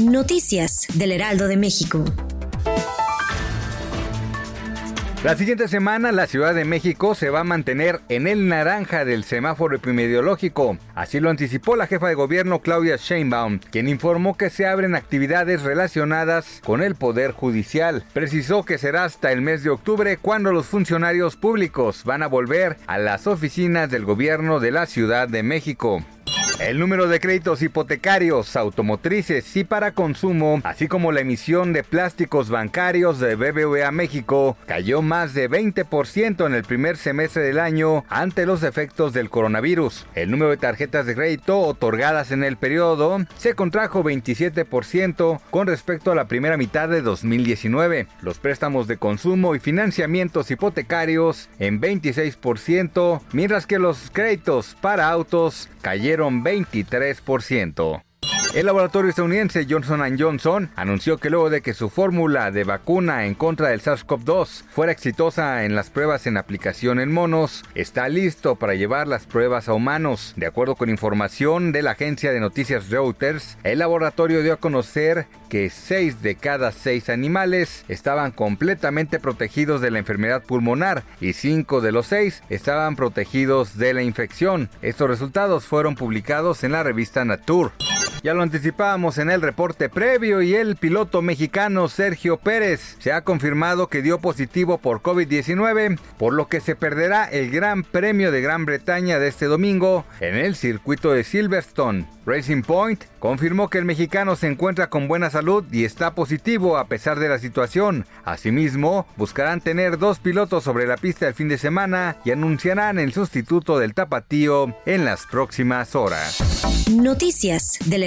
Noticias del Heraldo de México. La siguiente semana la Ciudad de México se va a mantener en el naranja del semáforo epidemiológico. Así lo anticipó la jefa de gobierno Claudia Sheinbaum, quien informó que se abren actividades relacionadas con el Poder Judicial. Precisó que será hasta el mes de octubre cuando los funcionarios públicos van a volver a las oficinas del gobierno de la Ciudad de México. El número de créditos hipotecarios, automotrices y para consumo, así como la emisión de plásticos bancarios de BBVA México, cayó más de 20% en el primer semestre del año ante los efectos del coronavirus. El número de tarjetas de crédito otorgadas en el periodo se contrajo 27% con respecto a la primera mitad de 2019. Los préstamos de consumo y financiamientos hipotecarios en 26%, mientras que los créditos para autos cayeron 23%. El laboratorio estadounidense Johnson Johnson anunció que luego de que su fórmula de vacuna en contra del SARS-CoV-2 fuera exitosa en las pruebas en aplicación en monos, está listo para llevar las pruebas a humanos. De acuerdo con información de la agencia de noticias Reuters, el laboratorio dio a conocer que 6 de cada 6 animales estaban completamente protegidos de la enfermedad pulmonar y 5 de los 6 estaban protegidos de la infección. Estos resultados fueron publicados en la revista Nature. Ya lo anticipábamos en el reporte previo y el piloto mexicano Sergio Pérez se ha confirmado que dio positivo por COVID-19, por lo que se perderá el Gran Premio de Gran Bretaña de este domingo en el circuito de Silverstone. Racing Point confirmó que el mexicano se encuentra con buena salud y está positivo a pesar de la situación. Asimismo, buscarán tener dos pilotos sobre la pista el fin de semana y anunciarán el sustituto del tapatío en las próximas horas. Noticias del